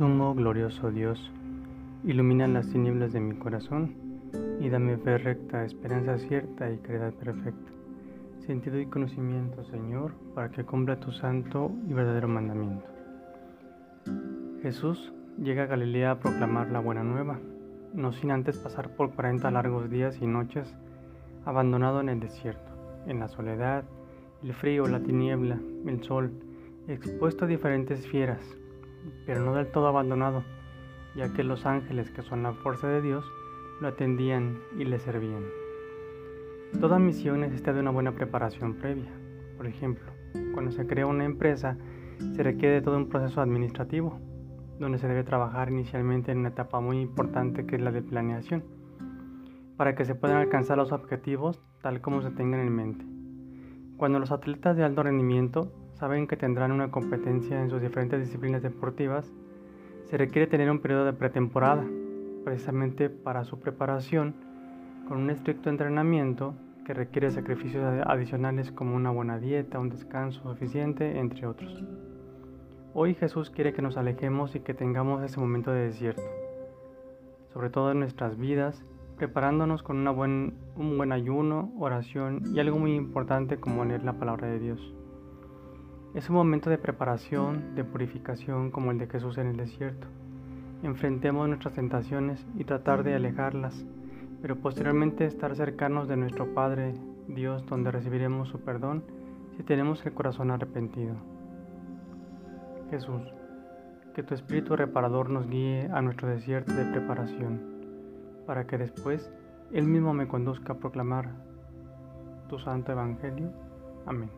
Sumo glorioso Dios, ilumina las tinieblas de mi corazón y dame fe recta, esperanza cierta y caridad perfecta, sentido y conocimiento, Señor, para que cumpla tu santo y verdadero mandamiento. Jesús llega a Galilea a proclamar la buena nueva, no sin antes pasar por 40 largos días y noches abandonado en el desierto, en la soledad, el frío, la tiniebla, el sol, expuesto a diferentes fieras, pero no del todo abandonado, ya que los ángeles, que son la fuerza de Dios, lo atendían y le servían. Toda misión necesita de una buena preparación previa. Por ejemplo, cuando se crea una empresa, se requiere todo un proceso administrativo, donde se debe trabajar inicialmente en una etapa muy importante que es la de planeación, para que se puedan alcanzar los objetivos tal como se tengan en mente. Cuando los atletas de alto rendimiento saben que tendrán una competencia en sus diferentes disciplinas deportivas, se requiere tener un periodo de pretemporada, precisamente para su preparación, con un estricto entrenamiento que requiere sacrificios adicionales como una buena dieta, un descanso suficiente, entre otros. Hoy Jesús quiere que nos alejemos y que tengamos ese momento de desierto, sobre todo en nuestras vidas, preparándonos con una buen, un buen ayuno, oración y algo muy importante como leer la palabra de Dios. Es un momento de preparación, de purificación como el de Jesús en el desierto. Enfrentemos nuestras tentaciones y tratar de alejarlas, pero posteriormente estar cercanos de nuestro Padre Dios donde recibiremos su perdón si tenemos el corazón arrepentido. Jesús, que tu Espíritu reparador nos guíe a nuestro desierto de preparación, para que después Él mismo me conduzca a proclamar tu santo Evangelio. Amén.